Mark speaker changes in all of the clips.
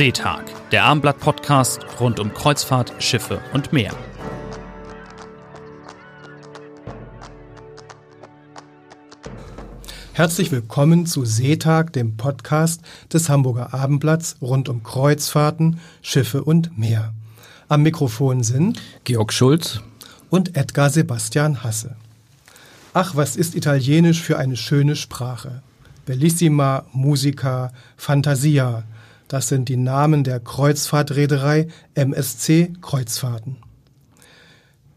Speaker 1: Seetag, der Abendblatt-Podcast rund um Kreuzfahrt, Schiffe und Meer.
Speaker 2: Herzlich willkommen zu Seetag, dem Podcast des Hamburger Abendblatts rund um Kreuzfahrten, Schiffe und Meer. Am Mikrofon sind
Speaker 3: Georg Schulz
Speaker 2: und Edgar Sebastian Hasse. Ach, was ist Italienisch für eine schöne Sprache. Bellissima, Musica, Fantasia. Das sind die Namen der Kreuzfahrtreederei MSC Kreuzfahrten.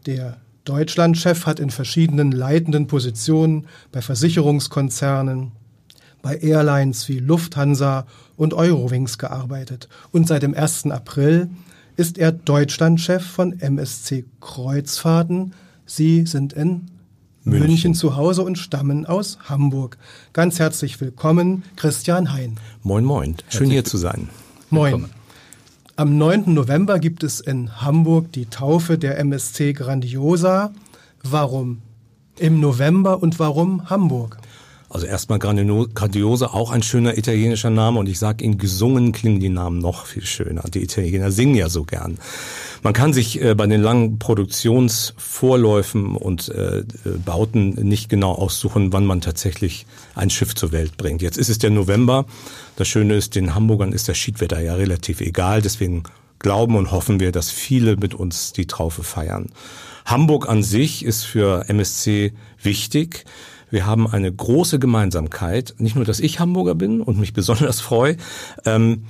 Speaker 2: Der Deutschlandchef hat in verschiedenen leitenden Positionen bei Versicherungskonzernen, bei Airlines wie Lufthansa und Eurowings gearbeitet und seit dem 1. April ist er Deutschlandchef von MSC Kreuzfahrten. Sie sind in München. München zu Hause und stammen aus Hamburg. Ganz herzlich willkommen, Christian Hein.
Speaker 3: Moin, moin. Schön hier zu sein.
Speaker 2: Moin. Willkommen. Am 9. November gibt es in Hamburg die Taufe der MSC Grandiosa. Warum im November und warum Hamburg?
Speaker 3: Also erstmal Grandiosa, auch ein schöner italienischer Name und ich sage Ihnen, gesungen klingen die Namen noch viel schöner. Die Italiener singen ja so gern. Man kann sich äh, bei den langen Produktionsvorläufen und äh, Bauten nicht genau aussuchen, wann man tatsächlich ein Schiff zur Welt bringt. Jetzt ist es der November. Das Schöne ist, den Hamburgern ist das Schiedwetter ja relativ egal. Deswegen glauben und hoffen wir, dass viele mit uns die Traufe feiern. Hamburg an sich ist für MSC wichtig. Wir haben eine große Gemeinsamkeit. Nicht nur, dass ich Hamburger bin und mich besonders freue. Ähm,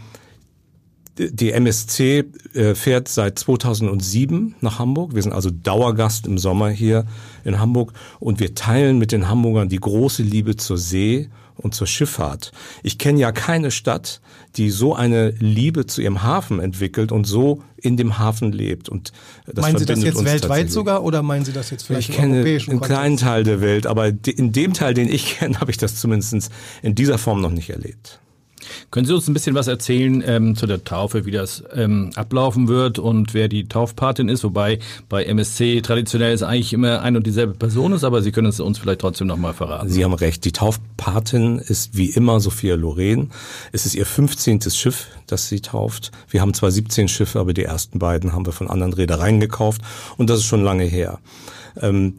Speaker 3: die MSC äh, fährt seit 2007 nach Hamburg. Wir sind also Dauergast im Sommer hier in Hamburg und wir teilen mit den Hamburgern die große Liebe zur See und zur Schifffahrt. Ich kenne ja keine Stadt, die so eine Liebe zu ihrem Hafen entwickelt und so in dem Hafen lebt. Und
Speaker 2: das meinen Sie das jetzt weltweit sogar oder meinen Sie das jetzt vielleicht
Speaker 3: ich kenne einen kleinen Teil der Welt, aber in dem Teil, den ich kenne, habe ich das zumindest in dieser Form noch nicht erlebt.
Speaker 4: Können Sie uns ein bisschen was erzählen ähm, zu der Taufe, wie das ähm, ablaufen wird und wer die Taufpatin ist? Wobei bei MSC traditionell ist eigentlich immer ein und dieselbe Person ist, aber Sie können es uns vielleicht trotzdem nochmal verraten.
Speaker 3: Sie haben recht. Die Taufpatin ist wie immer Sophia Loren. Es ist ihr 15. Schiff, das sie tauft. Wir haben zwar 17 Schiffe, aber die ersten beiden haben wir von anderen Reedereien gekauft und das ist schon lange her. Ähm,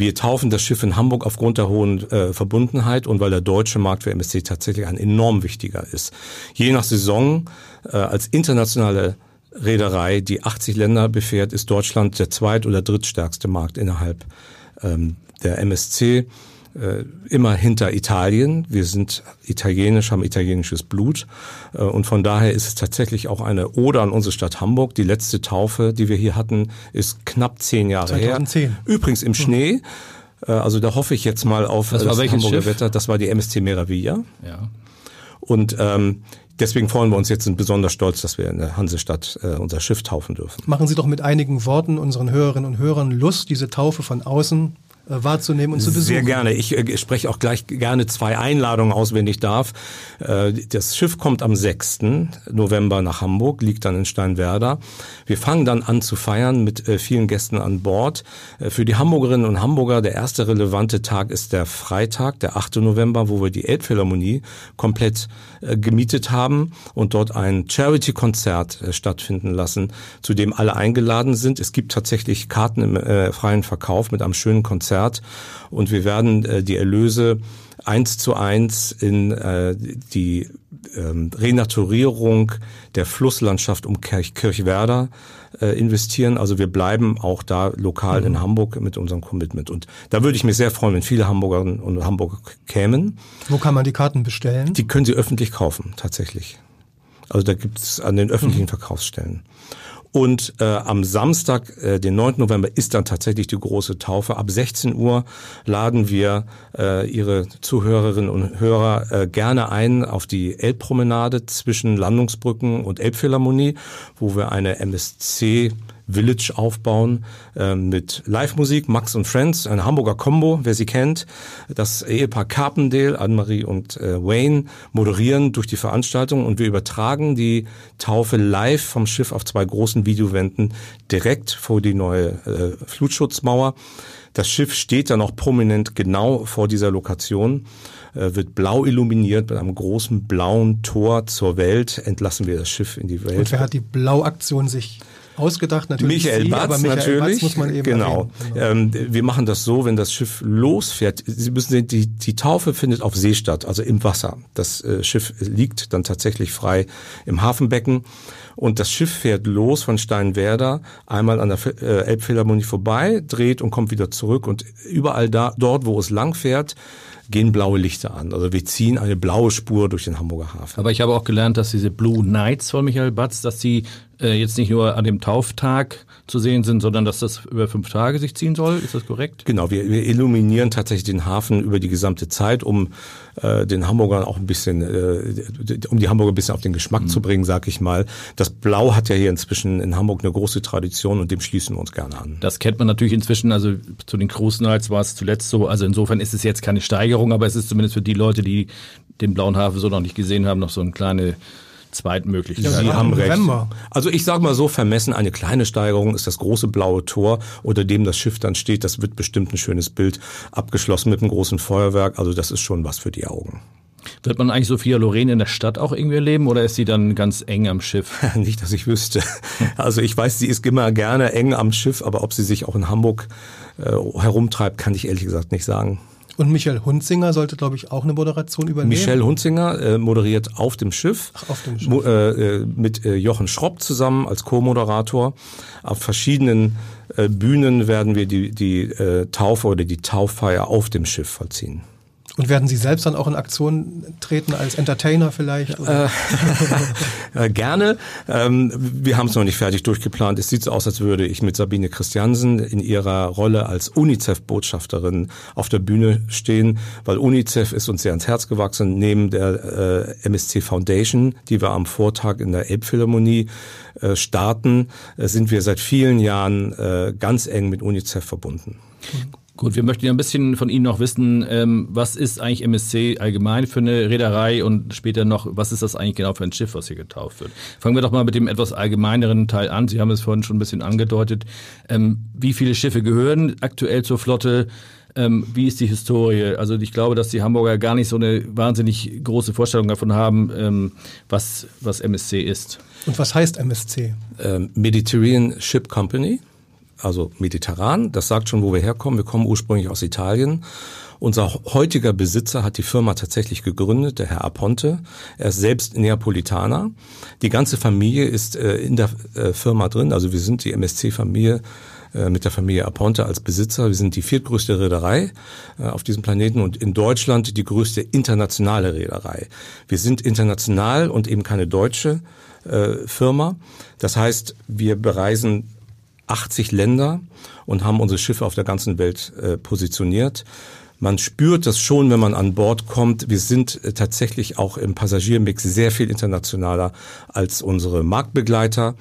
Speaker 3: wir taufen das Schiff in Hamburg aufgrund der hohen äh, Verbundenheit und weil der deutsche Markt für MSC tatsächlich ein enorm wichtiger ist. Je nach Saison äh, als internationale Reederei, die 80 Länder befährt, ist Deutschland der zweit- oder drittstärkste Markt innerhalb ähm, der MSC äh, immer hinter Italien. Wir sind italienisch, haben italienisches Blut äh, und von daher ist es tatsächlich auch eine Ode an unsere Stadt Hamburg. Die letzte Taufe, die wir hier hatten, ist knapp zehn Jahre 2010. her. Übrigens im Schnee. Äh, also da hoffe ich jetzt mal auf
Speaker 4: das, das Hamburger
Speaker 3: Schiff? Wetter. Das war die MSC Meraviglia. Ja. Und ähm, Deswegen freuen wir uns jetzt und besonders stolz, dass wir in der Hansestadt äh, unser Schiff taufen dürfen.
Speaker 2: Machen Sie doch mit einigen Worten unseren Hörerinnen und Hörern Lust, diese Taufe von außen wahrzunehmen und zu besuchen.
Speaker 3: Sehr gerne. Ich äh, spreche auch gleich gerne zwei Einladungen aus, wenn ich darf. Äh, das Schiff kommt am 6. November nach Hamburg, liegt dann in Steinwerder. Wir fangen dann an zu feiern mit äh, vielen Gästen an Bord. Äh, für die Hamburgerinnen und Hamburger der erste relevante Tag ist der Freitag, der 8. November, wo wir die Elbphilharmonie komplett äh, gemietet haben und dort ein Charity-Konzert stattfinden lassen, zu dem alle eingeladen sind. Es gibt tatsächlich Karten im freien Verkauf mit einem schönen Konzert Konzert und wir werden äh, die Erlöse eins zu eins in äh, die ähm, Renaturierung der Flusslandschaft um Kirch Kirchwerder äh, investieren. Also wir bleiben auch da lokal mhm. in Hamburg mit unserem Commitment. Und da würde ich mich sehr freuen, wenn viele Hamburgerinnen und Hamburger kämen.
Speaker 2: Wo kann man die Karten bestellen?
Speaker 3: Die können Sie öffentlich kaufen, tatsächlich. Also da gibt es an den öffentlichen mhm. Verkaufsstellen. Und äh, am Samstag, äh, den 9. November, ist dann tatsächlich die große Taufe. Ab 16 Uhr laden wir äh, Ihre Zuhörerinnen und Hörer äh, gerne ein auf die Elbpromenade zwischen Landungsbrücken und Elbphilharmonie, wo wir eine MSC Village aufbauen äh, mit Live-Musik, Max und Friends, eine Hamburger Combo, wer sie kennt. Das Ehepaar Carpendale, Anne-Marie und äh, Wayne moderieren durch die Veranstaltung und wir übertragen die Taufe live vom Schiff auf zwei großen Videowänden direkt vor die neue äh, Flutschutzmauer. Das Schiff steht dann auch prominent genau vor dieser Lokation. äh, wird blau illuminiert mit einem großen blauen Tor zur Welt, entlassen wir das Schiff in die Welt.
Speaker 2: Und wer hat die Blauaktion sich ausgedacht?
Speaker 3: Natürlich Michael Sie, Batz, Michael natürlich. Batz muss man eben genau. Ähm, wir machen das so, wenn das Schiff losfährt. Sie müssen sehen, die, die Taufe findet auf See statt, also im Wasser. Das äh, Schiff liegt dann tatsächlich frei im Hafenbecken. Und das Schiff fährt los von Steinwerder, einmal an der äh, Elbphilharmonie vorbei, dreht und kommt wieder zurück. Und überall da, dort, wo es lang fährt, gehen blaue Lichter an. Also wir ziehen eine blaue Spur durch den Hamburger Hafen.
Speaker 4: Aber ich habe auch gelernt, dass diese Blue Nights von Michael Batz, dass die äh, jetzt nicht nur an dem Tauftag zu sehen sind, sondern dass das über fünf Tage sich ziehen soll. Ist das korrekt?
Speaker 3: Genau, wir, wir illuminieren tatsächlich den Hafen über die gesamte Zeit, um äh, den Hamburgern auch ein bisschen, äh, um die Hamburger ein bisschen auf den Geschmack mhm. zu bringen, sag ich mal. Das Blau hat ja hier inzwischen in Hamburg eine große Tradition und dem schließen wir uns gerne an.
Speaker 4: Das kennt man natürlich inzwischen, also zu den Cruise Nights war es zuletzt so, also insofern ist es jetzt keine Steigerung, aber es ist zumindest für die Leute, die den blauen Hafen so noch nicht gesehen haben, noch so eine kleine Zweitmöglichkeit. Ja,
Speaker 3: Sie haben recht. Also ich sage mal so, vermessen eine kleine Steigerung ist das große blaue Tor, unter dem das Schiff dann steht. Das wird bestimmt ein schönes Bild, abgeschlossen mit einem großen Feuerwerk. Also das ist schon was für die Augen.
Speaker 4: Wird man eigentlich Sophia Loren in der Stadt auch irgendwie erleben oder ist sie dann ganz eng am Schiff?
Speaker 3: Nicht, dass ich wüsste. Also ich weiß, sie ist immer gerne eng am Schiff, aber ob sie sich auch in Hamburg äh, herumtreibt, kann ich ehrlich gesagt nicht sagen.
Speaker 2: Und Michel Hunzinger sollte, glaube ich, auch eine Moderation übernehmen.
Speaker 3: Michel Hunzinger äh, moderiert auf dem Schiff,
Speaker 2: Ach, auf dem Schiff.
Speaker 3: Mo äh, äh, mit äh, Jochen Schropp zusammen als Co-Moderator. Auf verschiedenen äh, Bühnen werden wir die, die äh, Taufe oder die Tauffeier auf dem Schiff vollziehen.
Speaker 2: Und werden Sie selbst dann auch in Aktion treten als Entertainer vielleicht? Äh,
Speaker 3: äh, gerne. Ähm, wir haben es noch nicht fertig durchgeplant. Es sieht so aus, als würde ich mit Sabine Christiansen in ihrer Rolle als UNICEF-Botschafterin auf der Bühne stehen, weil UNICEF ist uns sehr ans Herz gewachsen. Neben der äh, MSC Foundation, die wir am Vortag in der Elbphilharmonie äh, starten, äh, sind wir seit vielen Jahren ganz eng mit UNICEF verbunden.
Speaker 4: Gut, wir möchten ja ein bisschen von Ihnen noch wissen, ähm, was ist eigentlich MSC allgemein für eine Reederei und später noch, was ist das eigentlich genau für ein Schiff, was hier getauft wird? Fangen wir doch mal mit dem etwas allgemeineren Teil an. Sie haben es vorhin schon ein bisschen angedeutet. Ähm, wie viele Schiffe gehören aktuell zur Flotte? Ähm, wie ist die Historie? Also ich glaube, dass die Hamburger gar nicht so eine wahnsinnig große Vorstellung davon haben, ähm, was, was MSC ist.
Speaker 2: Und was heißt MSC?
Speaker 3: Ähm, Mediterranean Ship Company also mediterran. Das sagt schon, wo wir herkommen. Wir kommen ursprünglich aus Italien. Unser heutiger Besitzer hat die Firma tatsächlich gegründet, der Herr Aponte. Er ist selbst Neapolitaner. Die ganze Familie ist äh, in der äh, Firma drin. Also wir sind die MSC-Familie äh, mit der Familie Aponte als Besitzer. Wir sind die viertgrößte Reederei auf diesem Planeten und in Deutschland die größte internationale Reederei. Wir sind international und eben keine deutsche Firma. Das heißt, wir bereisen 80 Länder und haben unsere Schiffe auf der ganzen Welt äh, positioniert. Man spürt das schon, wenn man an Bord kommt. Wir sind äh, tatsächlich auch im Passagiermix sehr viel internationaler als unsere Marktbegleiter.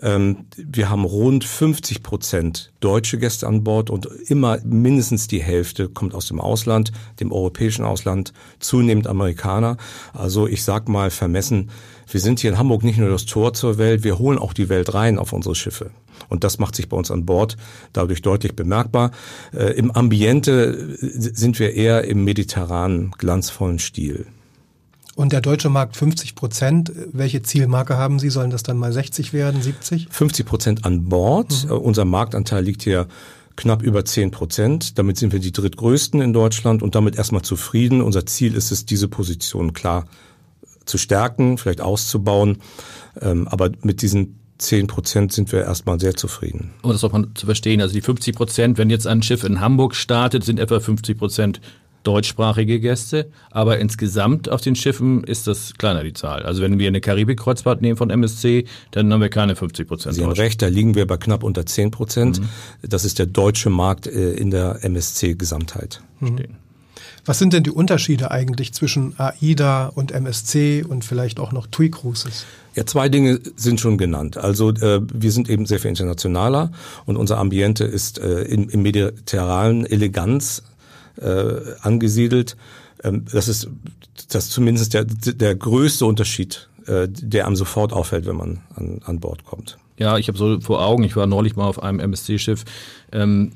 Speaker 3: Ähm, wir haben rund 50 Prozent deutsche Gäste an Bord und immer mindestens die Hälfte kommt aus dem Ausland, dem europäischen Ausland, zunehmend Amerikaner. Also ich sag mal vermessen, wir sind hier in Hamburg nicht nur das Tor zur Welt, wir holen auch die Welt rein auf unsere Schiffe. Und das macht sich bei uns an Bord dadurch deutlich bemerkbar. Äh, Im Ambiente sind wir eher im mediterranen, glanzvollen Stil.
Speaker 2: Und der deutsche Markt 50 Prozent. Welche Zielmarke haben Sie? Sollen das dann mal 60 werden, 70?
Speaker 3: 50 Prozent an Bord. Mhm. Uh, unser Marktanteil liegt hier knapp über 10 Prozent. Damit sind wir die drittgrößten in Deutschland und damit erstmal zufrieden. Unser Ziel ist es, diese Position klar zu stärken, vielleicht auszubauen. Ähm, aber mit diesen 10 Prozent sind wir erstmal sehr zufrieden.
Speaker 4: Um das auch mal zu verstehen, also die 50 Prozent, wenn jetzt ein Schiff in Hamburg startet, sind etwa 50 Prozent deutschsprachige Gäste, aber insgesamt auf den Schiffen ist das kleiner die Zahl. Also wenn wir eine Karibik-Kreuzfahrt nehmen von MSC, dann haben wir keine 50 Prozent.
Speaker 3: Sie haben recht, da liegen wir bei knapp unter 10 Prozent. Mhm. Das ist der deutsche Markt äh, in der MSC-Gesamtheit. Mhm.
Speaker 2: Was sind denn die Unterschiede eigentlich zwischen AIDA und MSC und vielleicht auch noch TUI Cruises?
Speaker 3: Ja, zwei Dinge sind schon genannt. Also äh, wir sind eben sehr viel internationaler und unser Ambiente ist äh, im, im mediterranen Eleganz äh, angesiedelt. Ähm, das ist das zumindest der, der größte Unterschied, äh, der einem sofort auffällt, wenn man an, an Bord kommt.
Speaker 4: Ja, ich habe so vor Augen, ich war neulich mal auf einem MSC-Schiff. Ähm,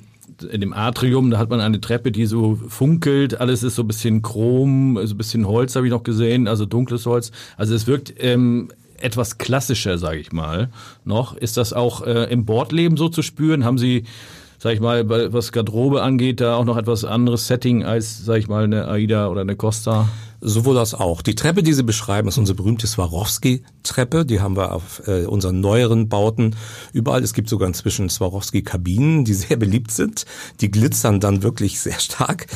Speaker 4: in dem Atrium, da hat man eine Treppe, die so funkelt, alles ist so ein bisschen Chrom, so ein bisschen Holz habe ich noch gesehen, also dunkles Holz. Also es wirkt ähm, etwas klassischer, sage ich mal, noch. Ist das auch äh, im Bordleben so zu spüren? Haben Sie sag ich mal, was Garderobe angeht, da auch noch etwas anderes Setting als, sag ich mal, eine AIDA oder eine Costa?
Speaker 3: Sowohl als auch. Die Treppe, die Sie beschreiben, ist unsere berühmte Swarovski-Treppe. Die haben wir auf äh, unseren neueren Bauten überall. Es gibt sogar inzwischen Swarovski-Kabinen, die sehr beliebt sind. Die glitzern dann wirklich sehr stark.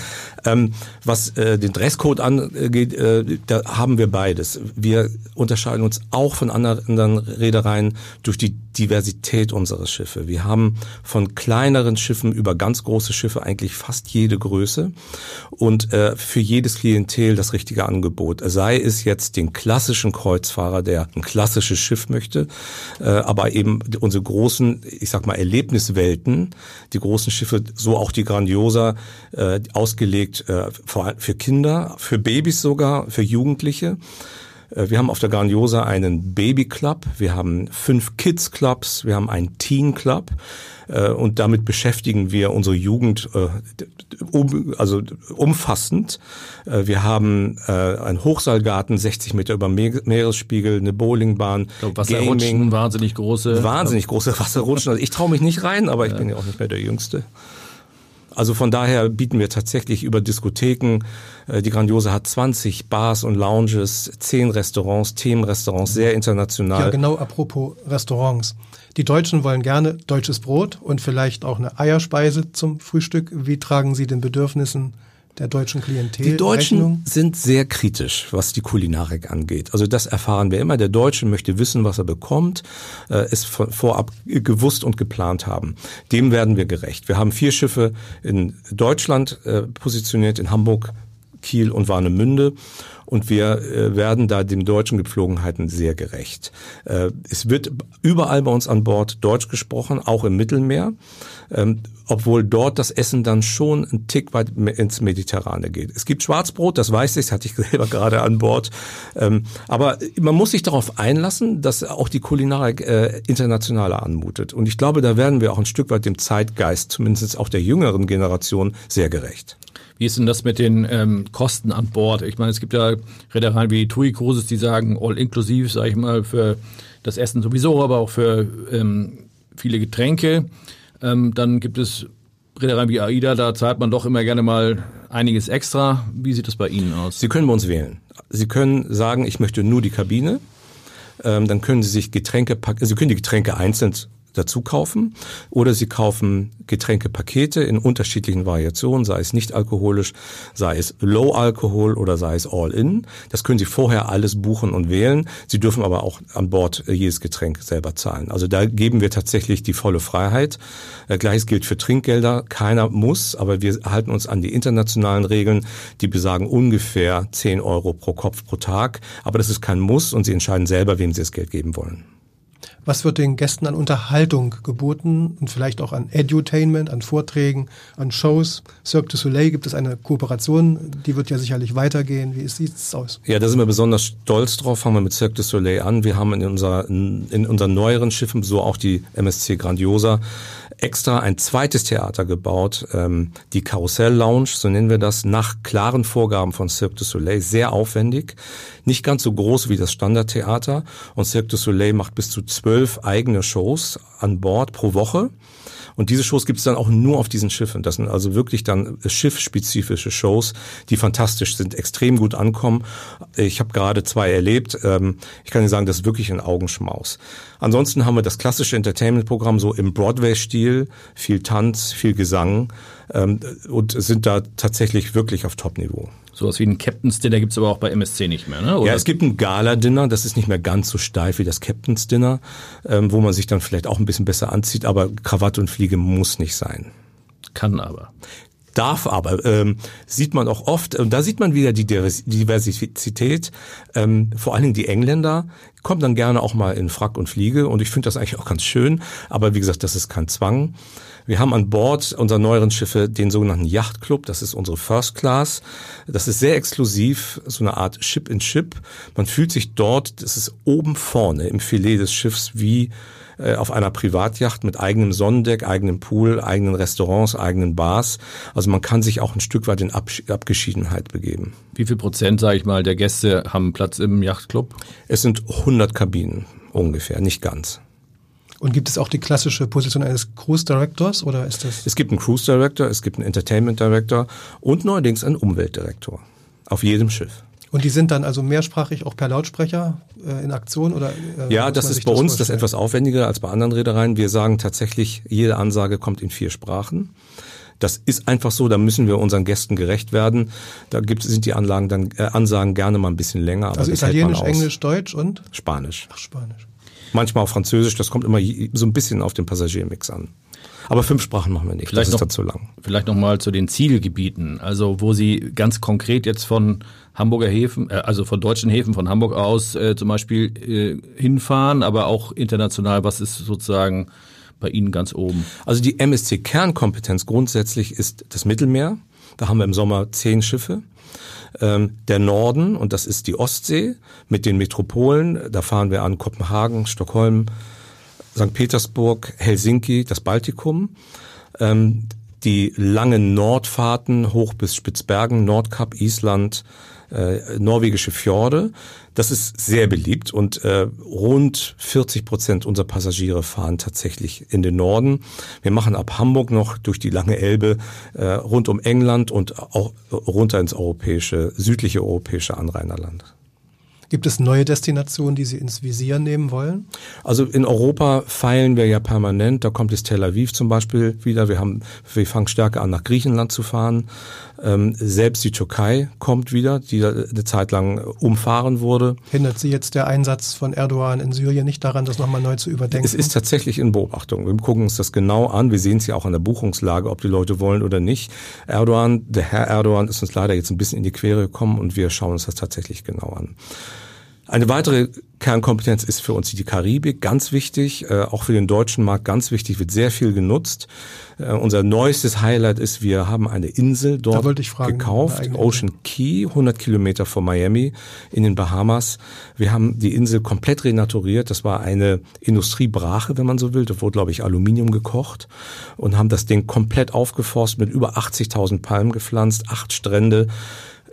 Speaker 3: Ähm, was äh, den Dresscode angeht, äh, da haben wir beides. Wir unterscheiden uns auch von anderen Reedereien durch die Diversität unserer Schiffe. Wir haben von kleineren Schiffen über ganz große Schiffe eigentlich fast jede Größe und äh, für jedes Klientel das richtige Angebot. Sei es jetzt den klassischen Kreuzfahrer, der ein klassisches Schiff möchte, äh, aber eben unsere großen, ich sag mal, Erlebniswelten, die großen Schiffe, so auch die Grandiosa, äh, ausgelegt äh, für Kinder, für Babys sogar, für Jugendliche. Äh, wir haben auf der Grandiosa einen Baby Club, wir haben fünf Kids Clubs, wir haben einen Teen Club äh, und damit beschäftigen wir unsere Jugend äh, also umfassend. Wir haben einen Hochseilgarten, 60 Meter über Meeresspiegel, eine Bowlingbahn,
Speaker 4: glaube, Wasserrutschen, Gaming, wahnsinnig große.
Speaker 3: Wahnsinnig große Wasserrutschen. Also ich traue mich nicht rein, aber ich bin ja auch nicht mehr der Jüngste. Also von daher bieten wir tatsächlich über Diskotheken, äh, die Grandiose hat 20 Bars und Lounges, 10 Restaurants, Themenrestaurants, sehr international.
Speaker 2: Ja, genau, apropos Restaurants. Die Deutschen wollen gerne deutsches Brot und vielleicht auch eine Eierspeise zum Frühstück. Wie tragen Sie den Bedürfnissen der deutschen Klientel.
Speaker 3: Die Deutschen Rechnung? sind sehr kritisch, was die Kulinarik angeht. Also das erfahren wir immer. Der Deutsche möchte wissen, was er bekommt, äh, es vorab gewusst und geplant haben. Dem werden wir gerecht. Wir haben vier Schiffe in Deutschland äh, positioniert, in Hamburg, Kiel und Warnemünde. Und wir äh, werden da den deutschen Gepflogenheiten sehr gerecht. Äh, es wird überall bei uns an Bord Deutsch gesprochen, auch im Mittelmeer, ähm, obwohl dort das Essen dann schon ein Tick weit ins Mediterrane geht. Es gibt Schwarzbrot, das weiß ich, das hatte ich selber gerade an Bord. Ähm, aber man muss sich darauf einlassen, dass auch die Kulinarik äh, internationaler anmutet. Und ich glaube, da werden wir auch ein Stück weit dem Zeitgeist, zumindest auch der jüngeren Generation, sehr gerecht.
Speaker 4: Wie ist denn das mit den ähm, Kosten an Bord? Ich meine, es gibt ja Reedereien wie TUI Cruises, die sagen all inklusiv, sage ich mal, für das Essen sowieso, aber auch für ähm, viele Getränke. Ähm, dann gibt es Reedereien wie AIDA, da zahlt man doch immer gerne mal einiges extra. Wie sieht das bei Ihnen aus?
Speaker 3: Sie können bei uns wählen. Sie können sagen, ich möchte nur die Kabine. Ähm, dann können Sie sich Getränke packen. Sie können die Getränke einzeln dazu kaufen oder Sie kaufen Getränkepakete in unterschiedlichen Variationen, sei es nicht alkoholisch, sei es Low Alkohol oder sei es All In. Das können Sie vorher alles buchen und wählen. Sie dürfen aber auch an Bord äh, jedes Getränk selber zahlen. Also da geben wir tatsächlich die volle Freiheit. Äh, gleiches gilt für Trinkgelder. Keiner muss, aber wir halten uns an die internationalen Regeln, die besagen ungefähr 10 Euro pro Kopf pro Tag. Aber das ist kein Muss und Sie entscheiden selber, wem Sie das Geld geben wollen.
Speaker 2: Was wird den Gästen an Unterhaltung geboten und vielleicht auch an Edutainment, an Vorträgen, an Shows? Cirque du Soleil gibt es eine Kooperation, die wird ja sicherlich weitergehen. Wie sieht es aus?
Speaker 3: Ja, da sind wir besonders stolz drauf. Fangen wir mit Cirque du Soleil an. Wir haben in, unserer, in unseren neueren Schiffen, so auch die MSC Grandiosa, extra ein zweites Theater gebaut, ähm, die Karussell Lounge, so nennen wir das, nach klaren Vorgaben von Cirque du Soleil, sehr aufwendig, nicht ganz so groß wie das Standardtheater und Cirque du Soleil macht bis zu zwölf eigene Shows an Bord pro Woche. Und diese Shows gibt es dann auch nur auf diesen Schiffen. Das sind also wirklich dann schiffspezifische Shows, die fantastisch sind, extrem gut ankommen. Ich habe gerade zwei erlebt. Ähm, ich kann Ihnen sagen, das ist wirklich ein Augenschmaus. Ansonsten haben wir das klassische Entertainment-Programm so im Broadway-Stil, viel Tanz, viel Gesang ähm, und sind da tatsächlich wirklich auf Top-Niveau.
Speaker 4: Sowas wie ein Captain's Dinner gibt's aber auch bei MSC nicht mehr, ne?
Speaker 3: Oder? Ja, es gibt ein Gala-Dinner, das ist nicht mehr ganz so steif wie das Captain's Dinner, ähm, wo man sich dann vielleicht auch ein bisschen besser anzieht, aber Krawatte und Fliege muss nicht sein.
Speaker 4: Kann aber.
Speaker 3: Darf aber, ähm, sieht man auch oft, und da sieht man wieder die Diversität, ähm, vor allen Dingen die Engländer, kommen dann gerne auch mal in Frack und Fliege und ich finde das eigentlich auch ganz schön, aber wie gesagt, das ist kein Zwang. Wir haben an Bord unserer neueren Schiffe den sogenannten Yachtclub. Das ist unsere First Class. Das ist sehr exklusiv, so eine Art Ship in Ship. Man fühlt sich dort, das ist oben vorne im Filet des Schiffs wie äh, auf einer Privatjacht mit eigenem Sonnendeck, eigenem Pool, eigenen Restaurants, eigenen Bars. Also man kann sich auch ein Stück weit in Absch Abgeschiedenheit begeben.
Speaker 4: Wie viel Prozent, sage ich mal, der Gäste haben Platz im Yachtclub?
Speaker 3: Es sind 100 Kabinen ungefähr, nicht ganz.
Speaker 2: Und gibt es auch die klassische Position eines Cruise Directors oder ist das?
Speaker 3: Es gibt einen Cruise Director, es gibt einen Entertainment Director und neuerdings einen Umweltdirektor auf jedem Schiff.
Speaker 2: Und die sind dann also mehrsprachig auch per Lautsprecher äh, in Aktion oder?
Speaker 3: Äh, ja, das ist bei das uns das etwas aufwendiger als bei anderen Reedereien. Wir sagen tatsächlich, jede Ansage kommt in vier Sprachen. Das ist einfach so, da müssen wir unseren Gästen gerecht werden. Da gibt, sind die Anlagen dann, äh, Ansagen gerne mal ein bisschen länger.
Speaker 2: Aber also Italienisch, Englisch, Deutsch und?
Speaker 3: Spanisch.
Speaker 2: Ach, Spanisch
Speaker 3: manchmal auch Französisch. Das kommt immer so ein bisschen auf den Passagiermix an. Aber fünf Sprachen machen wir nicht.
Speaker 4: Vielleicht
Speaker 3: das
Speaker 4: ist noch, zu lang. Vielleicht noch mal zu den Zielgebieten. Also wo Sie ganz konkret jetzt von Hamburger Häfen, äh, also von deutschen Häfen von Hamburg aus äh, zum Beispiel äh, hinfahren, aber auch international. Was ist sozusagen bei Ihnen ganz oben?
Speaker 3: Also die MSC Kernkompetenz grundsätzlich ist das Mittelmeer. Da haben wir im Sommer zehn Schiffe ähm, der Norden, und das ist die Ostsee mit den Metropolen. Da fahren wir an Kopenhagen, Stockholm, St. Petersburg, Helsinki, das Baltikum. Ähm, die langen Nordfahrten hoch bis Spitzbergen, Nordkap, Island, äh, norwegische Fjorde. Das ist sehr beliebt und äh, rund 40 Prozent unserer Passagiere fahren tatsächlich in den Norden. Wir machen ab Hamburg noch durch die lange Elbe äh, rund um England und auch runter ins europäische, südliche europäische Anrainerland.
Speaker 2: Gibt es neue Destinationen, die Sie ins Visier nehmen wollen?
Speaker 3: Also in Europa feilen wir ja permanent. Da kommt jetzt Tel Aviv zum Beispiel wieder. Wir haben, wir fangen stärker an, nach Griechenland zu fahren. Ähm, selbst die Türkei kommt wieder, die eine Zeit lang umfahren wurde.
Speaker 2: Hindert Sie jetzt der Einsatz von Erdogan in Syrien nicht daran, das nochmal neu zu überdenken?
Speaker 3: Es ist tatsächlich in Beobachtung. Wir gucken uns das genau an. Wir sehen es ja auch an der Buchungslage, ob die Leute wollen oder nicht. Erdogan, der Herr Erdogan ist uns leider jetzt ein bisschen in die Quere gekommen und wir schauen uns das tatsächlich genau an. Eine weitere Kernkompetenz ist für uns die Karibik, ganz wichtig, äh, auch für den deutschen Markt ganz wichtig, wird sehr viel genutzt. Äh, unser neuestes Highlight ist, wir haben eine Insel dort fragen, gekauft, Ocean Key, 100 Kilometer vor Miami in den Bahamas. Wir haben die Insel komplett renaturiert. Das war eine Industriebrache, wenn man so will. Da wurde, glaube ich, Aluminium gekocht und haben das Ding komplett aufgeforst mit über 80.000 Palmen gepflanzt, acht Strände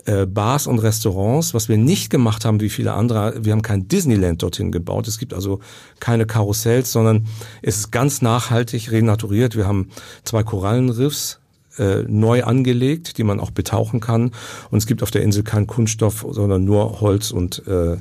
Speaker 3: äh, Bars und Restaurants. Was wir nicht gemacht haben, wie viele andere, wir haben kein Disneyland dorthin gebaut. Es gibt also keine Karussells, sondern es ist ganz nachhaltig renaturiert. Wir haben zwei Korallenriffs äh, neu angelegt, die man auch betauchen kann. Und es gibt auf der Insel keinen Kunststoff, sondern nur Holz und äh,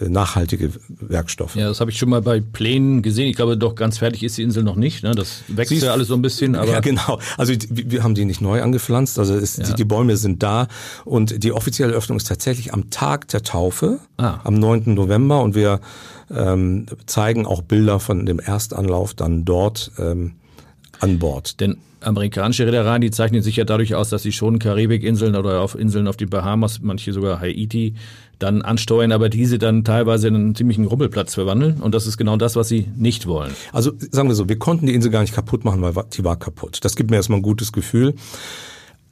Speaker 3: nachhaltige Werkstoffe.
Speaker 4: Ja, das habe ich schon mal bei Plänen gesehen. Ich glaube, doch ganz fertig ist die Insel noch nicht. Ne? Das wächst ja alles so ein bisschen. Aber
Speaker 3: ja, genau. Also wir haben die nicht neu angepflanzt. Also es, ja. die, die, Bäume sind da und die offizielle Öffnung ist tatsächlich am Tag der Taufe, ah. am 9. November. Und wir ähm, zeigen auch Bilder von dem Erstanlauf dann dort ähm, an Bord.
Speaker 4: Denn amerikanische Reedereien, die zeichnen sich ja dadurch aus, dass sie schon Karibikinseln oder auf Inseln auf die Bahamas, manche sogar Haiti, dann ansteuern, aber diese dann teilweise in einen ziemlichen Rummelplatz verwandeln. Und das ist genau das, was sie nicht wollen.
Speaker 3: Also sagen wir so, wir konnten die Insel gar nicht kaputt machen, weil die war kaputt. Das gibt mir erstmal ein gutes Gefühl.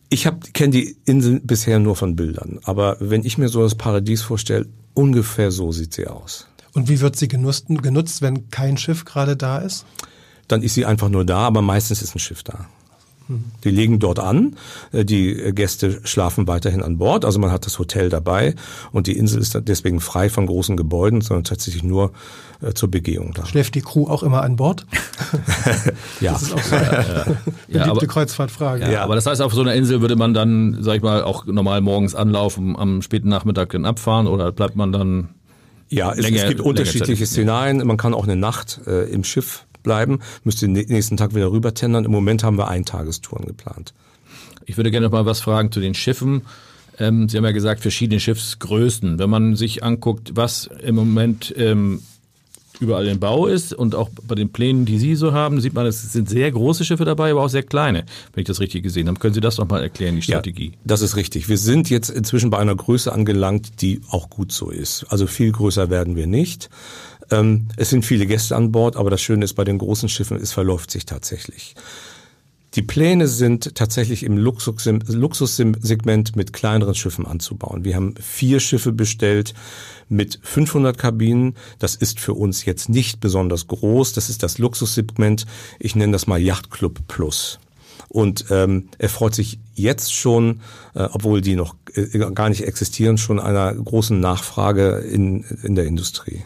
Speaker 3: Ich kenne die Insel bisher nur von Bildern, aber wenn ich mir so das Paradies vorstelle, ungefähr so sieht sie aus.
Speaker 2: Und wie wird sie genutzt, genutzt wenn kein Schiff gerade da ist?
Speaker 3: Dann ist sie einfach nur da, aber meistens ist ein Schiff da. Die legen dort an, äh, die Gäste schlafen weiterhin an Bord, also man hat das Hotel dabei und die Insel ist deswegen frei von großen Gebäuden, sondern tatsächlich nur äh, zur Begehung da.
Speaker 2: Schläft die Crew auch immer an Bord?
Speaker 3: ja.
Speaker 2: Das ist auch so eine äh, beliebte ja, Kreuzfahrtfrage.
Speaker 4: Ja, ja, aber das heißt, auf so einer Insel würde man dann, sag ich mal, auch normal morgens anlaufen, am späten Nachmittag dann abfahren oder bleibt man dann
Speaker 3: ja, es, länger, es gibt unterschiedliche Szenarien. Man kann auch eine Nacht äh, im Schiff bleiben, müsste den nächsten Tag wieder rüber tendern. Im Moment haben wir Eintagestouren geplant.
Speaker 4: Ich würde gerne noch mal was fragen zu den Schiffen. Ähm, Sie haben ja gesagt, verschiedene Schiffsgrößen. Wenn man sich anguckt, was im Moment ähm, überall im Bau ist und auch bei den Plänen, die Sie so haben, sieht man, es sind sehr große Schiffe dabei, aber auch sehr kleine, wenn ich das richtig gesehen habe. Können Sie das noch mal erklären, die Strategie?
Speaker 3: Ja, das ist richtig. Wir sind jetzt inzwischen bei einer Größe angelangt, die auch gut so ist. Also viel größer werden wir nicht. Ähm, es sind viele Gäste an Bord, aber das Schöne ist, bei den großen Schiffen, es verläuft sich tatsächlich. Die Pläne sind tatsächlich im Luxussegment mit kleineren Schiffen anzubauen. Wir haben vier Schiffe bestellt mit 500 Kabinen. Das ist für uns jetzt nicht besonders groß. Das ist das Luxussegment. Ich nenne das mal Yachtclub Plus. Und ähm, er freut sich jetzt schon, äh, obwohl die noch äh, gar nicht existieren, schon einer großen Nachfrage in, in der Industrie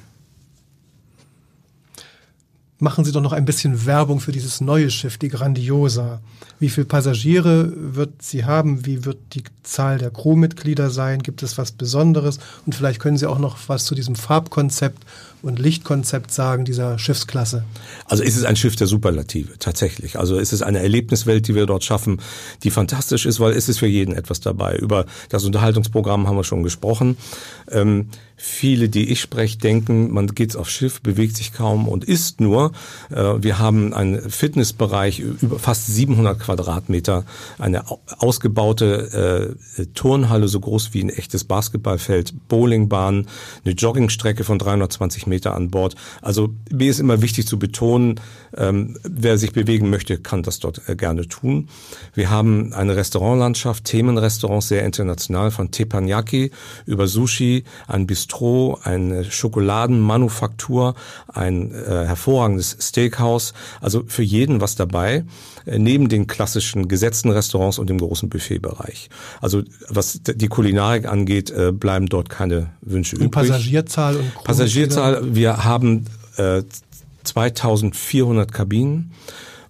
Speaker 2: machen Sie doch noch ein bisschen Werbung für dieses neue Schiff, die Grandiosa. Wie viele Passagiere wird sie haben? Wie wird die Zahl der Crewmitglieder sein? Gibt es was Besonderes? Und vielleicht können Sie auch noch was zu diesem Farbkonzept und Lichtkonzept sagen dieser Schiffsklasse?
Speaker 3: Also ist es ein Schiff der Superlative, tatsächlich. Also ist es eine Erlebniswelt, die wir dort schaffen, die fantastisch ist, weil es ist für jeden etwas dabei. Über das Unterhaltungsprogramm haben wir schon gesprochen. Ähm, Viele, die ich spreche, denken, man geht aufs Schiff, bewegt sich kaum und isst nur. Äh, wir haben einen Fitnessbereich über fast 700 Quadratmeter, eine ausgebaute äh, Turnhalle so groß wie ein echtes Basketballfeld, Bowlingbahn, eine Joggingstrecke von 320 Meter an Bord. Also mir ist immer wichtig zu betonen, ähm, wer sich bewegen möchte, kann das dort äh, gerne tun. Wir haben eine Restaurantlandschaft, Themenrestaurants sehr international, von Teppanyaki über Sushi, ein Bistro, eine Schokoladenmanufaktur, ein äh, hervorragendes Steakhouse. Also für jeden was dabei, äh, neben den klassischen gesetzten Restaurants und dem großen Buffetbereich. Also was die Kulinarik angeht, äh, bleiben dort keine Wünsche und übrig.
Speaker 2: Passagierzahl und
Speaker 3: Passagierzahl, wir haben äh, 2400 Kabinen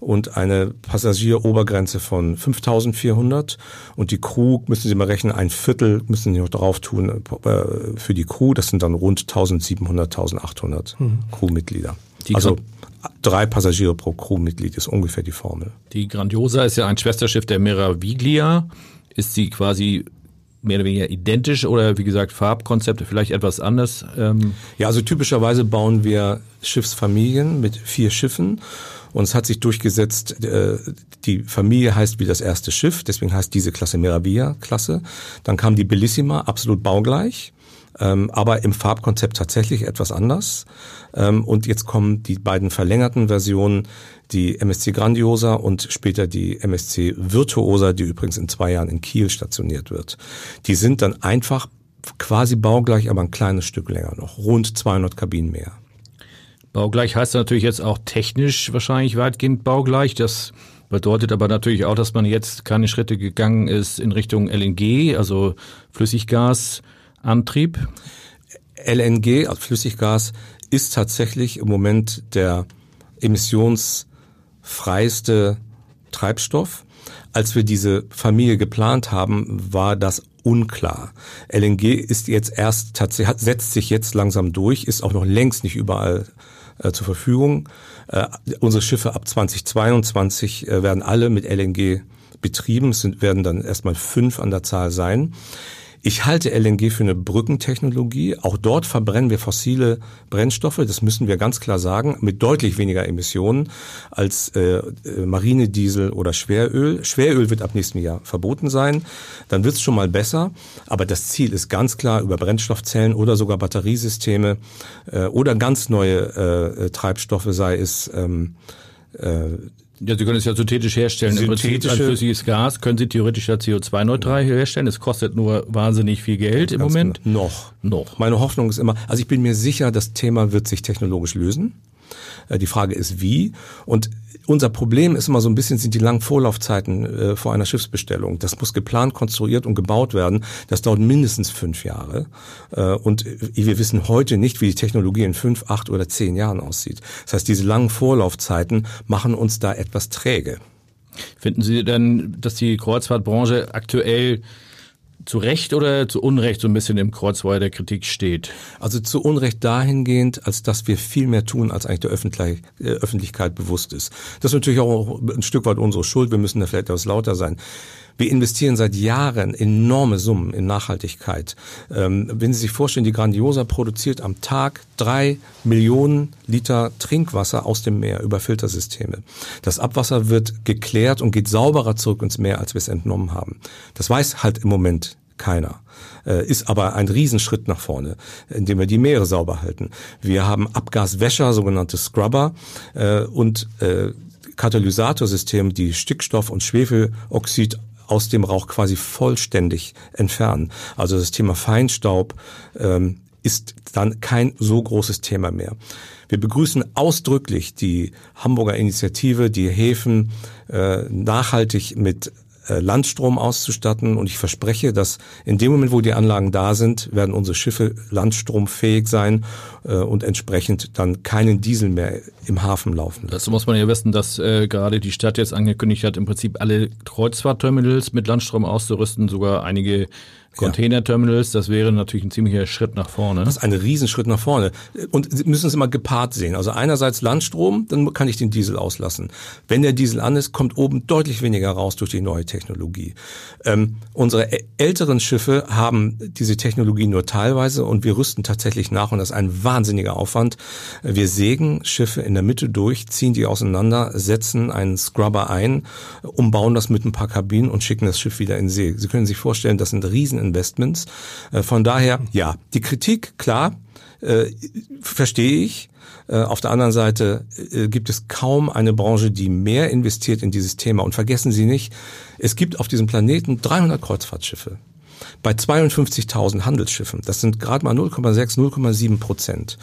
Speaker 3: und eine Passagierobergrenze von 5400 und die Crew müssen Sie mal rechnen, ein Viertel müssen Sie noch drauf tun äh, für die Crew, das sind dann rund 1700, 1800 mhm. Crewmitglieder. Die also drei Passagiere pro Crewmitglied ist ungefähr die Formel.
Speaker 4: Die Grandiosa ist ja ein Schwesterschiff der Meraviglia. Ist sie quasi mehr oder weniger identisch oder wie gesagt Farbkonzepte vielleicht etwas anders?
Speaker 3: Ähm ja, also typischerweise bauen wir Schiffsfamilien mit vier Schiffen und es hat sich durchgesetzt, äh, die Familie heißt wie das erste Schiff, deswegen heißt diese Klasse Meraviglia-Klasse. Dann kam die Bellissima, absolut baugleich ähm, aber im Farbkonzept tatsächlich etwas anders. Ähm, und jetzt kommen die beiden verlängerten Versionen, die MSC Grandiosa und später die MSC Virtuosa, die übrigens in zwei Jahren in Kiel stationiert wird. Die sind dann einfach quasi baugleich, aber ein kleines Stück länger noch, rund 200 Kabinen mehr.
Speaker 4: Baugleich heißt natürlich jetzt auch technisch wahrscheinlich weitgehend baugleich. Das bedeutet aber natürlich auch, dass man jetzt keine Schritte gegangen ist in Richtung LNG, also Flüssiggas. Antrieb?
Speaker 3: LNG, also Flüssiggas, ist tatsächlich im Moment der emissionsfreiste Treibstoff. Als wir diese Familie geplant haben, war das unklar. LNG ist jetzt erst tatsächlich, setzt sich jetzt langsam durch, ist auch noch längst nicht überall äh, zur Verfügung. Äh, unsere Schiffe ab 2022 äh, werden alle mit LNG betrieben. Es sind, werden dann erstmal fünf an der Zahl sein. Ich halte LNG für eine Brückentechnologie. Auch dort verbrennen wir fossile Brennstoffe, das müssen wir ganz klar sagen, mit deutlich weniger Emissionen als äh, äh, Marinediesel oder Schweröl. Schweröl wird ab nächstem Jahr verboten sein. Dann wird es schon mal besser. Aber das Ziel ist ganz klar über Brennstoffzellen oder sogar Batteriesysteme äh, oder ganz neue äh, Treibstoffe, sei es ähm,
Speaker 4: äh, ja, Sie können es ja synthetisch herstellen. Im Prinzip als flüssiges Gas können Sie theoretisch ja CO2-neutral herstellen. Es kostet nur wahnsinnig viel Geld im Moment.
Speaker 3: Genau. Noch. Noch. Meine Hoffnung ist immer, also ich bin mir sicher, das Thema wird sich technologisch lösen. Äh, die Frage ist wie. Und unser Problem ist immer so ein bisschen, sind die langen Vorlaufzeiten äh, vor einer Schiffsbestellung. Das muss geplant, konstruiert und gebaut werden. Das dauert mindestens fünf Jahre. Äh, und wir wissen heute nicht, wie die Technologie in fünf, acht oder zehn Jahren aussieht. Das heißt, diese langen Vorlaufzeiten machen uns da etwas träge.
Speaker 4: Finden Sie denn, dass die Kreuzfahrtbranche aktuell zu Recht oder zu Unrecht so ein bisschen im Kreuzfeuer der Kritik steht?
Speaker 3: Also zu Unrecht dahingehend, als dass wir viel mehr tun, als eigentlich der Öffentlich äh, Öffentlichkeit bewusst ist. Das ist natürlich auch ein Stück weit unsere Schuld. Wir müssen da vielleicht etwas lauter sein. Wir investieren seit Jahren enorme Summen in Nachhaltigkeit. Ähm, wenn Sie sich vorstellen, die Grandiosa produziert am Tag drei Millionen Liter Trinkwasser aus dem Meer über Filtersysteme. Das Abwasser wird geklärt und geht sauberer zurück ins Meer, als wir es entnommen haben. Das weiß halt im Moment keiner. Äh, ist aber ein Riesenschritt nach vorne, indem wir die Meere sauber halten. Wir haben Abgaswäscher, sogenannte Scrubber, äh, und äh, Katalysatorsystem, die Stickstoff und Schwefeloxid aus dem Rauch quasi vollständig entfernen. Also das Thema Feinstaub ähm, ist dann kein so großes Thema mehr. Wir begrüßen ausdrücklich die Hamburger Initiative, die Häfen äh, nachhaltig mit Landstrom auszustatten. Und ich verspreche, dass in dem Moment, wo die Anlagen da sind, werden unsere Schiffe landstromfähig sein äh, und entsprechend dann keinen Diesel mehr im Hafen laufen.
Speaker 4: Dazu muss man ja wissen, dass äh, gerade die Stadt jetzt angekündigt hat, im Prinzip alle Kreuzfahrtterminals mit Landstrom auszurüsten, sogar einige Containerterminals, das wäre natürlich ein ziemlicher Schritt nach vorne.
Speaker 3: Das ist ein Riesenschritt nach vorne. Und Sie müssen es immer gepaart sehen. Also einerseits Landstrom, dann kann ich den Diesel auslassen. Wenn der Diesel an ist, kommt oben deutlich weniger raus durch die neue Technologie. Ähm, unsere älteren Schiffe haben diese Technologie nur teilweise und wir rüsten tatsächlich nach und das ist ein wahnsinniger Aufwand. Wir sägen Schiffe in der Mitte durch, ziehen die auseinander, setzen einen Scrubber ein, umbauen das mit ein paar Kabinen und schicken das Schiff wieder in See. Sie können sich vorstellen, das sind riesen Investments. Äh, von daher, ja, die Kritik, klar, äh, verstehe ich. Äh, auf der anderen Seite gibt es kaum eine Branche, die mehr investiert in dieses Thema. Und vergessen Sie nicht, es gibt auf diesem Planeten 300 Kreuzfahrtschiffe bei 52.000 Handelsschiffen. Das sind gerade mal 0,6, 0,7 Prozent.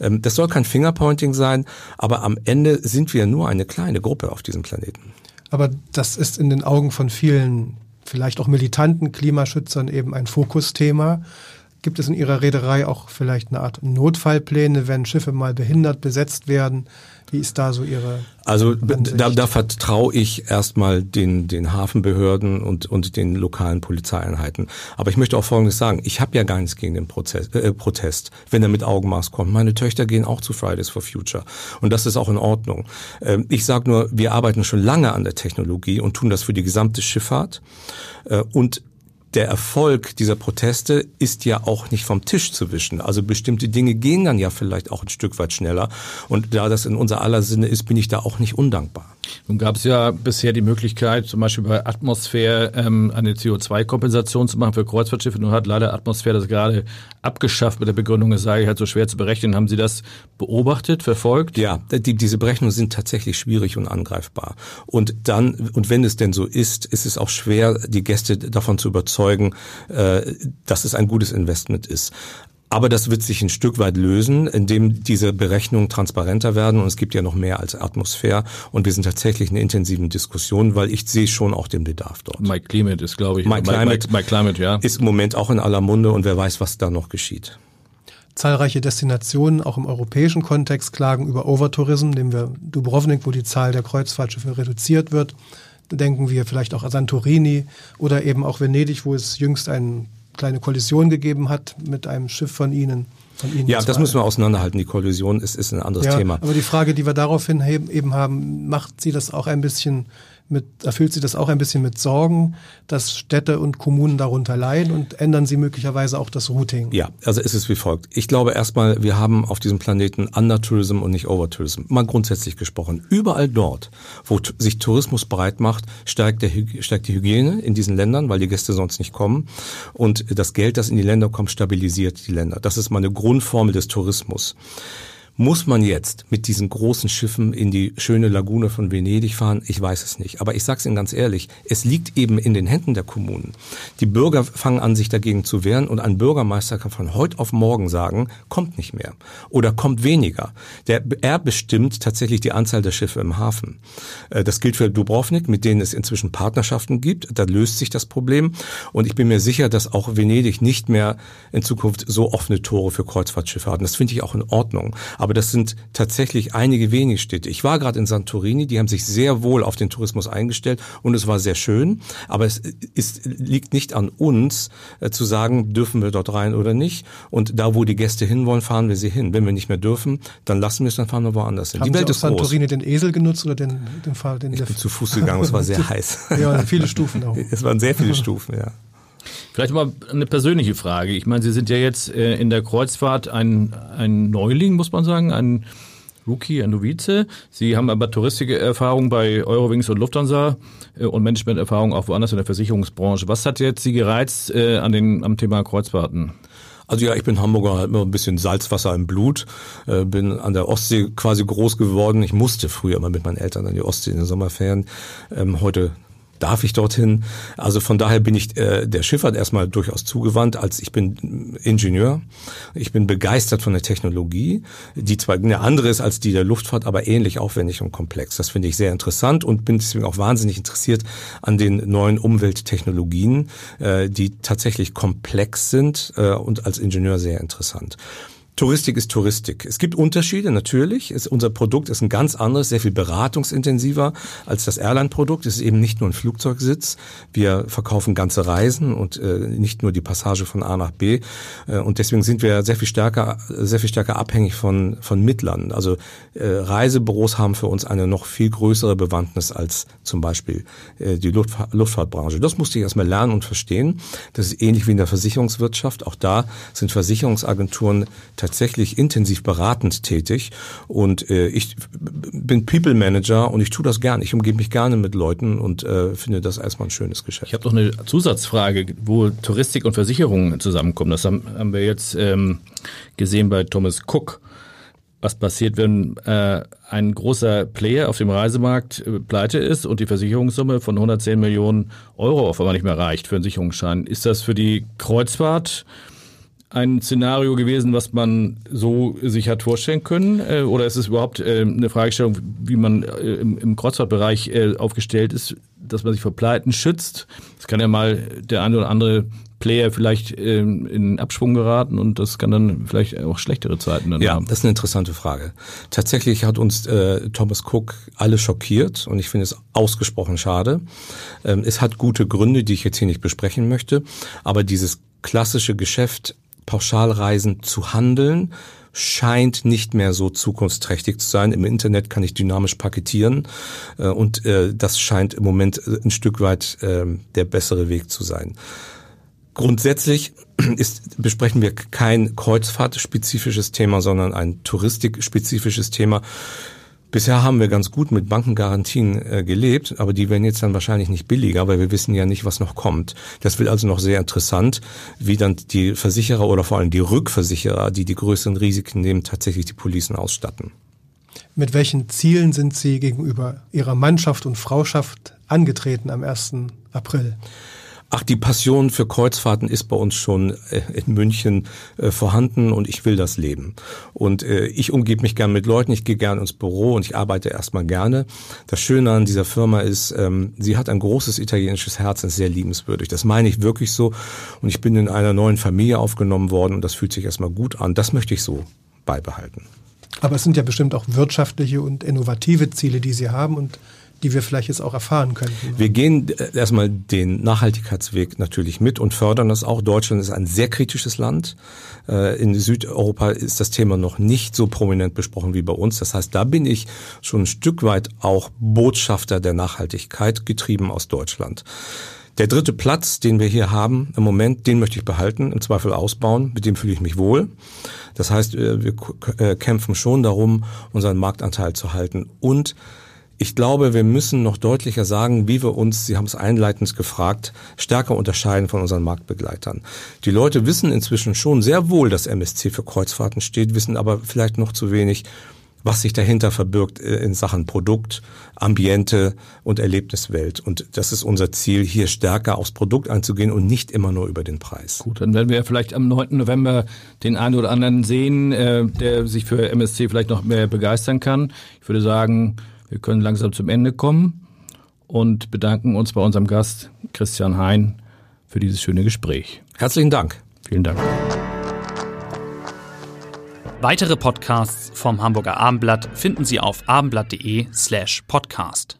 Speaker 3: Ähm, das soll kein Fingerpointing sein, aber am Ende sind wir nur eine kleine Gruppe auf diesem Planeten.
Speaker 2: Aber das ist in den Augen von vielen vielleicht auch militanten Klimaschützern eben ein Fokusthema. Gibt es in Ihrer Reederei auch vielleicht eine Art Notfallpläne, wenn Schiffe mal behindert besetzt werden? Wie ist da so Ihre
Speaker 3: Also da, da vertraue ich erstmal den, den Hafenbehörden und, und den lokalen Polizeieinheiten. Aber ich möchte auch Folgendes sagen. Ich habe ja gar nichts gegen den Prozess, äh, Protest, wenn er mit Augenmaß kommt. Meine Töchter gehen auch zu Fridays for Future. Und das ist auch in Ordnung. Ähm, ich sage nur, wir arbeiten schon lange an der Technologie und tun das für die gesamte Schifffahrt. Äh, und der Erfolg dieser Proteste ist ja auch nicht vom Tisch zu wischen. Also bestimmte Dinge gehen dann ja vielleicht auch ein Stück weit schneller. Und da das in unser aller Sinne ist, bin ich da auch nicht undankbar.
Speaker 4: Nun gab es ja bisher die Möglichkeit, zum Beispiel bei Atmosphäre ähm, eine CO2-Kompensation zu machen für Kreuzfahrtschiffe. Nun hat leider Atmosphäre das gerade abgeschafft mit der Begründung, es sei halt so schwer zu berechnen. Haben Sie das beobachtet, verfolgt?
Speaker 3: Ja, die, diese Berechnungen sind tatsächlich schwierig und angreifbar. Und dann, und wenn es denn so ist, ist es auch schwer, die Gäste davon zu überzeugen, äh, dass es ein gutes Investment ist. Aber das wird sich ein Stück weit lösen, indem diese Berechnungen transparenter werden. Und es gibt ja noch mehr als Atmosphäre. Und wir sind tatsächlich in einer intensiven Diskussion, weil ich sehe schon auch den Bedarf dort.
Speaker 4: Mike Climate ist, glaube ich.
Speaker 3: Mike Climate, Mike, Mike Climate ja. ist im Moment auch in aller Munde und wer weiß, was da noch geschieht.
Speaker 2: Zahlreiche Destinationen, auch im europäischen Kontext, klagen über Overtourism, dem wir Dubrovnik, wo die Zahl der Kreuzfahrtschiffe reduziert wird. Denken wir vielleicht auch an Santorini oder eben auch Venedig, wo es jüngst einen kleine Kollision gegeben hat mit einem Schiff von Ihnen. Von
Speaker 3: Ihnen ja, das müssen wir auseinanderhalten. Die Kollision ist, ist ein anderes
Speaker 2: ja,
Speaker 3: Thema.
Speaker 2: Aber die Frage, die wir daraufhin eben haben, macht Sie das auch ein bisschen mit, erfüllt Sie das auch ein bisschen mit Sorgen, dass Städte und Kommunen darunter leiden und ändern Sie möglicherweise auch das Routing?
Speaker 3: Ja, also ist es wie folgt. Ich glaube erstmal, wir haben auf diesem Planeten Undertourism und nicht Overtourism. Mal grundsätzlich gesprochen. Überall dort, wo sich Tourismus breit macht, steigt, der, steigt die Hygiene in diesen Ländern, weil die Gäste sonst nicht kommen. Und das Geld, das in die Länder kommt, stabilisiert die Länder. Das ist mal eine Grundformel des Tourismus. Muss man jetzt mit diesen großen Schiffen in die schöne Lagune von Venedig fahren? Ich weiß es nicht. Aber ich sage es Ihnen ganz ehrlich, es liegt eben in den Händen der Kommunen. Die Bürger fangen an, sich dagegen zu wehren und ein Bürgermeister kann von heute auf morgen sagen, kommt nicht mehr oder kommt weniger. Der, er bestimmt tatsächlich die Anzahl der Schiffe im Hafen. Äh, das gilt für Dubrovnik, mit denen es inzwischen Partnerschaften gibt. Da löst sich das Problem. Und ich bin mir sicher, dass auch Venedig nicht mehr in Zukunft so offene Tore für Kreuzfahrtschiffe hat. Das finde ich auch in Ordnung. Aber das sind tatsächlich einige wenige Städte. Ich war gerade in Santorini, die haben sich sehr wohl auf den Tourismus eingestellt und es war sehr schön. Aber es ist, liegt nicht an uns äh, zu sagen, dürfen wir dort rein oder nicht. Und da, wo die Gäste hinwollen, fahren wir sie hin. Wenn wir nicht mehr dürfen, dann lassen wir es, dann fahren wir woanders hin.
Speaker 2: Haben die Welt Sie ist Santorini groß. den Esel genutzt oder den, den
Speaker 3: Fall? Den ich bin zu Fuß gegangen, es war sehr heiß.
Speaker 2: Ja, viele Stufen auch.
Speaker 3: Es waren sehr viele Stufen, ja.
Speaker 4: Vielleicht mal eine persönliche Frage. Ich meine, Sie sind ja jetzt äh, in der Kreuzfahrt ein, ein Neuling, muss man sagen, ein Rookie, ein Novize. Sie haben aber Touristikerfahrung bei Eurowings und Lufthansa äh, und Managementerfahrung auch woanders in der Versicherungsbranche. Was hat jetzt Sie gereizt äh, an den, am Thema Kreuzfahrten?
Speaker 3: Also ja, ich bin Hamburger, halt immer ein bisschen Salzwasser im Blut, äh, bin an der Ostsee quasi groß geworden. Ich musste früher immer mit meinen Eltern an die Ostsee in den Sommerferien. Ähm, heute darf ich dorthin. Also von daher bin ich äh, der Schifffahrt erstmal durchaus zugewandt, als ich bin Ingenieur. Ich bin begeistert von der Technologie, die zwar eine andere ist als die der Luftfahrt, aber ähnlich aufwendig und komplex. Das finde ich sehr interessant und bin deswegen auch wahnsinnig interessiert an den neuen Umwelttechnologien, äh, die tatsächlich komplex sind äh, und als Ingenieur sehr interessant. Touristik ist Touristik. Es gibt Unterschiede, natürlich. Es, unser Produkt ist ein ganz anderes, sehr viel beratungsintensiver als das Airline-Produkt. Es ist eben nicht nur ein Flugzeugsitz. Wir verkaufen ganze Reisen und äh, nicht nur die Passage von A nach B. Äh, und deswegen sind wir sehr viel stärker, sehr viel stärker abhängig von, von Mittlern. Also äh, Reisebüros haben für uns eine noch viel größere Bewandtnis als zum Beispiel äh, die Luftfahr Luftfahrtbranche. Das musste ich erstmal lernen und verstehen. Das ist ähnlich wie in der Versicherungswirtschaft. Auch da sind Versicherungsagenturen tatsächlich intensiv beratend tätig und äh, ich bin People Manager und ich tue das gern. Ich umgebe mich gerne mit Leuten und äh, finde das erstmal ein schönes Geschäft.
Speaker 4: Ich habe noch eine Zusatzfrage, wo Touristik und Versicherungen zusammenkommen. Das haben, haben wir jetzt ähm, gesehen bei Thomas Cook. Was passiert, wenn äh, ein großer Player auf dem Reisemarkt äh, pleite ist und die Versicherungssumme von 110 Millionen Euro auf einmal nicht mehr reicht für einen Sicherungsschein? Ist das für die Kreuzfahrt ein Szenario gewesen, was man so sich hat vorstellen können? Äh, oder ist es überhaupt äh, eine Fragestellung, wie man äh, im Kreuzfahrtbereich aufgestellt ist, dass man sich vor Pleiten schützt? Es kann ja mal der eine oder andere Player vielleicht in Abschwung geraten und das kann dann vielleicht auch schlechtere Zeiten dann
Speaker 3: ja,
Speaker 4: haben.
Speaker 3: Ja, das ist eine interessante Frage. Tatsächlich hat uns äh, Thomas Cook alle schockiert und ich finde es ausgesprochen schade. Ähm, es hat gute Gründe, die ich jetzt hier nicht besprechen möchte, aber dieses klassische Geschäft Pauschalreisen zu handeln, scheint nicht mehr so zukunftsträchtig zu sein. Im Internet kann ich dynamisch paketieren äh, und äh, das scheint im Moment äh, ein Stück weit äh, der bessere Weg zu sein. Grundsätzlich ist, besprechen wir kein kreuzfahrtspezifisches Thema, sondern ein touristikspezifisches Thema. Bisher haben wir ganz gut mit Bankengarantien äh, gelebt, aber die werden jetzt dann wahrscheinlich nicht billiger, weil wir wissen ja nicht, was noch kommt. Das wird also noch sehr interessant, wie dann die Versicherer oder vor allem die Rückversicherer, die die größeren Risiken nehmen, tatsächlich die Policen ausstatten.
Speaker 2: Mit welchen Zielen sind Sie gegenüber Ihrer Mannschaft und Frauschaft angetreten am 1. April?
Speaker 3: Ach, die Passion für Kreuzfahrten ist bei uns schon äh, in München äh, vorhanden und ich will das leben. Und äh, ich umgebe mich gern mit Leuten, ich gehe gern ins Büro und ich arbeite erstmal gerne. Das Schöne an dieser Firma ist, ähm, sie hat ein großes italienisches Herz und ist sehr liebenswürdig. Das meine ich wirklich so. Und ich bin in einer neuen Familie aufgenommen worden und das fühlt sich erstmal gut an. Das möchte ich so beibehalten.
Speaker 2: Aber es sind ja bestimmt auch wirtschaftliche und innovative Ziele, die Sie haben und die wir vielleicht jetzt auch erfahren könnten.
Speaker 3: Wir gehen äh, erstmal den Nachhaltigkeitsweg natürlich mit und fördern das auch. Deutschland ist ein sehr kritisches Land. Äh, in Südeuropa ist das Thema noch nicht so prominent besprochen wie bei uns. Das heißt, da bin ich schon ein Stück weit auch Botschafter der Nachhaltigkeit, getrieben aus Deutschland. Der dritte Platz, den wir hier haben im Moment, den möchte ich behalten, im Zweifel ausbauen, mit dem fühle ich mich wohl. Das heißt, äh, wir kämpfen schon darum, unseren Marktanteil zu halten und ich glaube, wir müssen noch deutlicher sagen, wie wir uns, Sie haben es einleitend gefragt, stärker unterscheiden von unseren Marktbegleitern. Die Leute wissen inzwischen schon sehr wohl, dass MSC für Kreuzfahrten steht, wissen aber vielleicht noch zu wenig, was sich dahinter verbirgt äh, in Sachen Produkt, Ambiente und Erlebniswelt. Und das ist unser Ziel, hier stärker aufs Produkt einzugehen und nicht immer nur über den Preis.
Speaker 4: Gut, dann werden wir vielleicht am 9. November den einen oder anderen sehen, äh, der sich für MSC vielleicht noch mehr begeistern kann. Ich würde sagen, wir können langsam zum Ende kommen und bedanken uns bei unserem Gast Christian Hein für dieses schöne Gespräch.
Speaker 3: Herzlichen Dank.
Speaker 4: Vielen Dank.
Speaker 1: Weitere Podcasts vom Hamburger Abendblatt finden Sie auf abendblatt.de slash podcast.